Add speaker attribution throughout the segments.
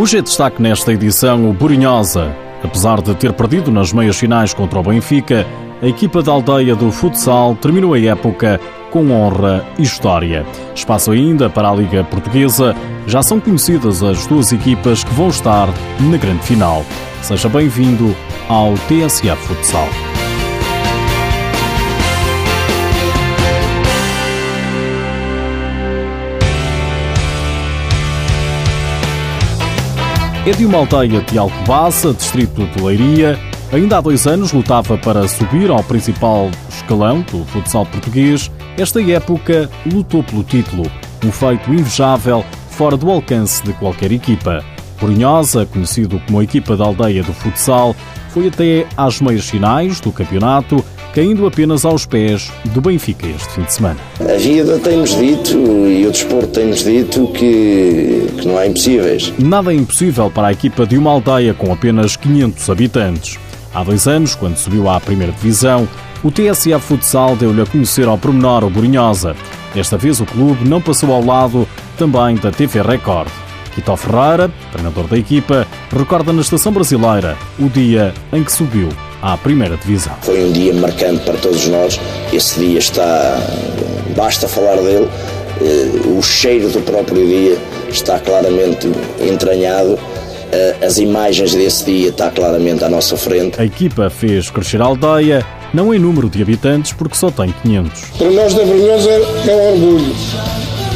Speaker 1: Hoje é destaque nesta edição o Burinhosa. Apesar de ter perdido nas meias finais contra o Benfica, a equipa da aldeia do futsal terminou a época com honra e história. Espaço ainda para a Liga Portuguesa, já são conhecidas as duas equipas que vão estar na grande final. Seja bem-vindo ao TSF Futsal. É de uma aldeia de Alcobaça, distrito de Leiria. Ainda há dois anos lutava para subir ao principal escalão do futsal português. Esta época lutou pelo título, um feito invejável fora do alcance de qualquer equipa. Porinhosa, conhecido como a equipa da aldeia do futsal, foi até às meias finais do campeonato caindo apenas aos pés do Benfica este fim de semana.
Speaker 2: A vida tem-nos dito e o desporto tem-nos dito que, que não há impossíveis.
Speaker 1: Nada é impossível para a equipa de uma aldeia com apenas 500 habitantes. Há dois anos, quando subiu à primeira divisão, o TSA Futsal deu-lhe a conhecer ao pormenor o Borinhosa. Desta vez o clube não passou ao lado também da TV Record. Quito Ferreira, treinador da equipa, recorda na estação brasileira o dia em que subiu à primeira divisão.
Speaker 2: Foi um dia marcante para todos nós. Esse dia está. basta falar dele. Eh, o cheiro do próprio dia está claramente entranhado. Eh, as imagens desse dia está claramente à nossa frente.
Speaker 1: A equipa fez crescer a aldeia, não em número de habitantes, porque só tem 500.
Speaker 3: Para nós da Brunhosa é um orgulho.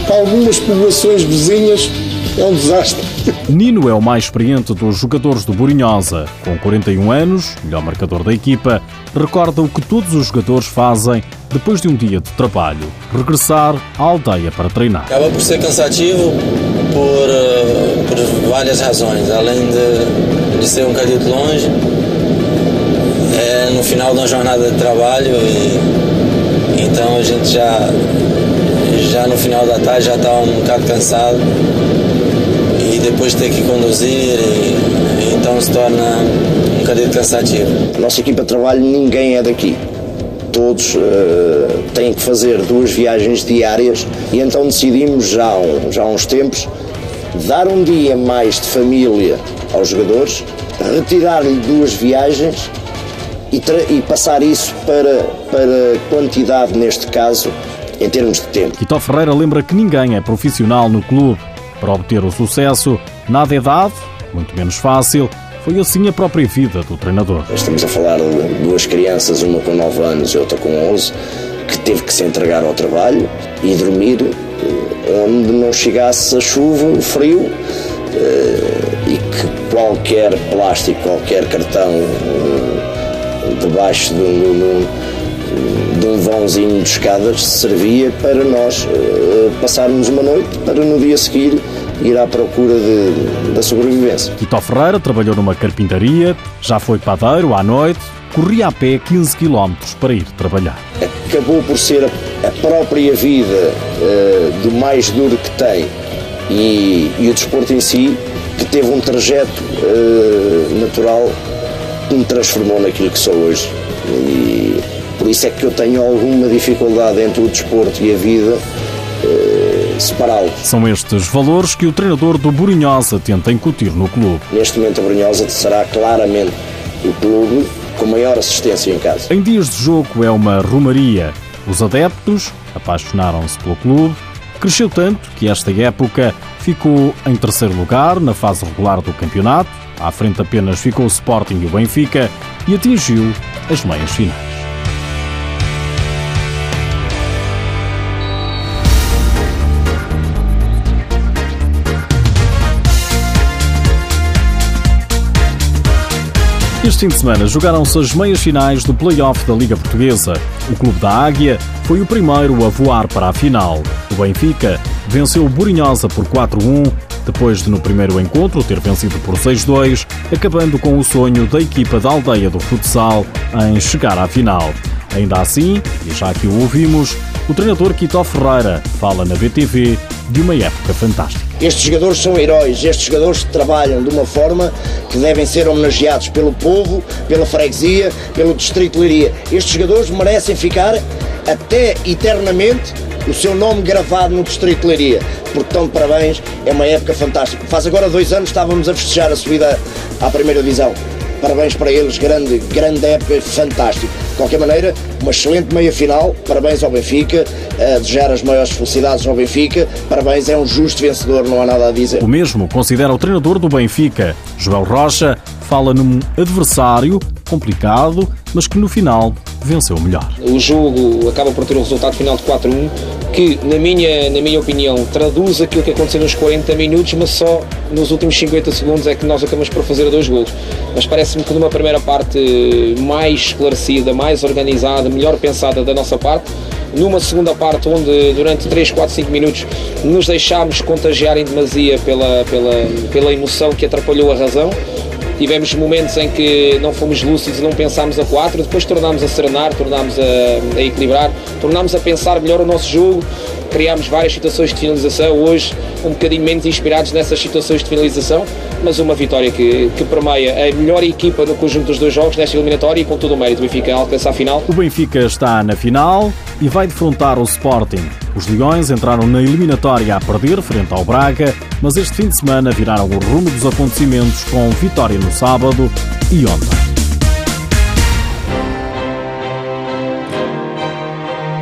Speaker 3: Para algumas populações vizinhas é um desastre.
Speaker 1: Nino é o mais experiente dos jogadores do Burinhosa. Com 41 anos, melhor marcador da equipa, recorda o que todos os jogadores fazem depois de um dia de trabalho: regressar à aldeia para treinar.
Speaker 4: Acaba por ser cansativo por, uh, por várias razões, além de, de ser um bocadinho longe. É no final da jornada de trabalho e então a gente já já no final da tarde já está um bocado cansado e depois ter que conduzir, e, então se torna um bocadinho cansativo.
Speaker 2: A nossa equipa de trabalho, ninguém é daqui. Todos uh, têm que fazer duas viagens diárias e então decidimos já, já há uns tempos dar um dia mais de família aos jogadores, retirar-lhe duas viagens e, e, passar isso para, para quantidade, neste caso, em termos de tempo.
Speaker 1: Quito Ferreira lembra que ninguém é profissional no clube para obter o sucesso, nada é dado, muito menos fácil. Foi assim a própria vida do treinador.
Speaker 2: Estamos a falar de duas crianças, uma com 9 anos e outra com 11, que teve que se entregar ao trabalho e dormir eh, onde não chegasse a chuva, o frio eh, e que qualquer plástico, qualquer cartão eh, debaixo de um, de um vãozinho de escadas servia para nós passarmos uma noite para no dia seguir ir à procura de, da sobrevivência.
Speaker 1: Tito Ferreira trabalhou numa carpintaria, já foi padeiro à noite, corria a pé 15 km para ir trabalhar.
Speaker 2: Acabou por ser a, a própria vida uh, do mais duro que tem e, e, o desporto em si que teve um trajeto uh, natural que me transformou naquilo que sou hoje. E por isso é que eu tenho alguma dificuldade entre o desporto e a vida separá-los.
Speaker 1: São estes valores que o treinador do Borinhosa tenta incutir no clube.
Speaker 2: Neste momento, a Borinhosa será claramente o clube com maior assistência em casa.
Speaker 1: Em dias de jogo é uma rumaria. Os adeptos apaixonaram-se pelo clube. Cresceu tanto que esta época ficou em terceiro lugar na fase regular do campeonato. À frente apenas ficou o Sporting e o Benfica e atingiu as meias finais. Este fim de semana jogaram-se as meias finais do play-off da Liga Portuguesa. O Clube da Águia foi o primeiro a voar para a final. O Benfica venceu o Burinhosa por 4-1, depois de no primeiro encontro ter vencido por 6-2, acabando com o sonho da equipa da aldeia do futsal em chegar à final. Ainda assim, e já que o ouvimos, o treinador Quito Ferreira fala na BTV de uma época fantástica.
Speaker 3: Estes jogadores são heróis, estes jogadores trabalham de uma forma que devem ser homenageados pelo povo, pela freguesia, pelo distrito de Leiria. Estes jogadores merecem ficar até eternamente o seu nome gravado no Distrito de Leiria. Portanto, parabéns, é uma época fantástica. Faz agora dois anos estávamos a festejar a subida à primeira divisão. Parabéns para eles, grande, grande época, fantástico. De qualquer maneira, uma excelente meia final. Parabéns ao Benfica, a desejar as maiores felicidades ao Benfica. Parabéns, é um justo vencedor, não há nada a dizer.
Speaker 1: O mesmo considera o treinador do Benfica, Joel Rocha, fala num adversário complicado, mas que no final venceu melhor.
Speaker 5: O jogo acaba por ter um resultado final de 4-1, que, na minha, na minha opinião, traduz aquilo que aconteceu nos 40 minutos, mas só nos últimos 50 segundos é que nós acabamos por fazer dois gols. Mas parece-me que numa primeira parte mais esclarecida, mais organizada, melhor pensada da nossa parte, numa segunda parte onde durante 3, 4, 5 minutos nos deixámos contagiar em demasia pela, pela, pela emoção que atrapalhou a razão tivemos momentos em que não fomos lúcidos, não pensámos a quatro, depois tornámos a serenar, tornámos a, a equilibrar, tornámos a pensar melhor o nosso jogo, criámos várias situações de finalização, hoje um bocadinho menos inspirados nessas situações de finalização, mas uma vitória que, que permeia a melhor equipa no conjunto dos dois jogos nesta eliminatória e com todo o mérito o Benfica alcança a final.
Speaker 1: O Benfica está na final e vai defrontar o Sporting. Os Leões entraram na eliminatória a perder frente ao Braga, mas este fim de semana viraram o rumo dos acontecimentos com vitória no sábado e ontem.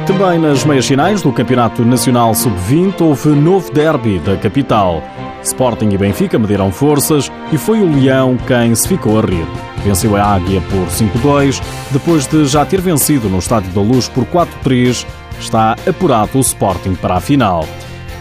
Speaker 1: Também nas meias finais do Campeonato Nacional Sub-20 houve novo derby da capital. Sporting e Benfica mediram forças e foi o Leão quem se ficou a rir. Venceu a Águia por 5-2, depois de já ter vencido no Estádio da Luz por 4-3, está apurado o Sporting para a final.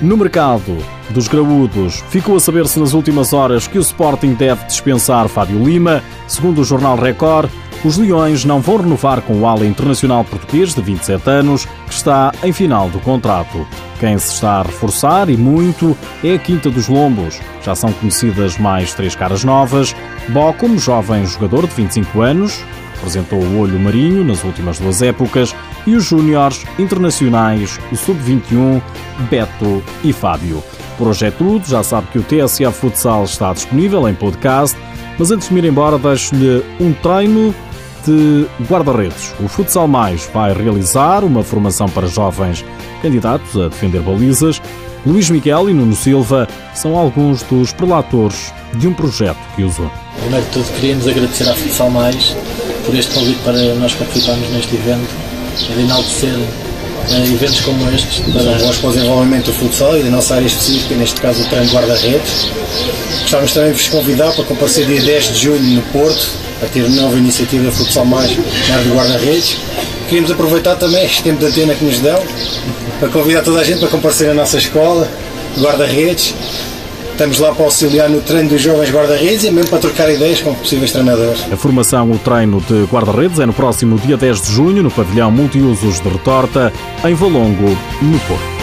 Speaker 1: No mercado dos graúdos, ficou a saber-se nas últimas horas que o Sporting deve dispensar Fábio Lima. Segundo o jornal Record, os Leões não vão renovar com o ala internacional português de 27 anos, que está em final do contrato. Quem se está a reforçar, e muito, é a Quinta dos Lombos. Já são conhecidas mais três caras novas. Bó, como jovem jogador de 25 anos, representou o Olho Marinho nas últimas duas épocas, e os júniores internacionais, o Sub-21, Beto e Fábio. Por hoje é tudo, já sabe que o TSF Futsal está disponível em podcast, mas antes de me ir embora deixo-lhe um treino de guarda-redes. O Futsal Mais vai realizar uma formação para jovens candidatos a defender balizas. Luís Miguel e Nuno Silva são alguns dos prelatores de um projeto que usou.
Speaker 6: Primeiro de tudo, queríamos agradecer à Futsal Mais por este convite para nós participarmos neste evento de enaltecer uh, eventos como estes
Speaker 7: para, para o desenvolvimento do futsal e da nossa área específica, neste caso o treino guarda-redes. Gostávamos também de vos convidar para comparecer dia 10 de julho no Porto, a ter uma nova iniciativa Futsal Mais na área do guarda-redes. Queríamos aproveitar também este tempo de antena que nos dão para convidar toda a gente para comparecer à nossa escola, guarda-redes. Estamos lá para auxiliar no treino dos jovens guarda-redes e mesmo para trocar ideias com possíveis treinadores.
Speaker 1: A formação, o treino de guarda-redes é no próximo dia 10 de junho no pavilhão multiusos de Retorta, em Valongo, no Porto.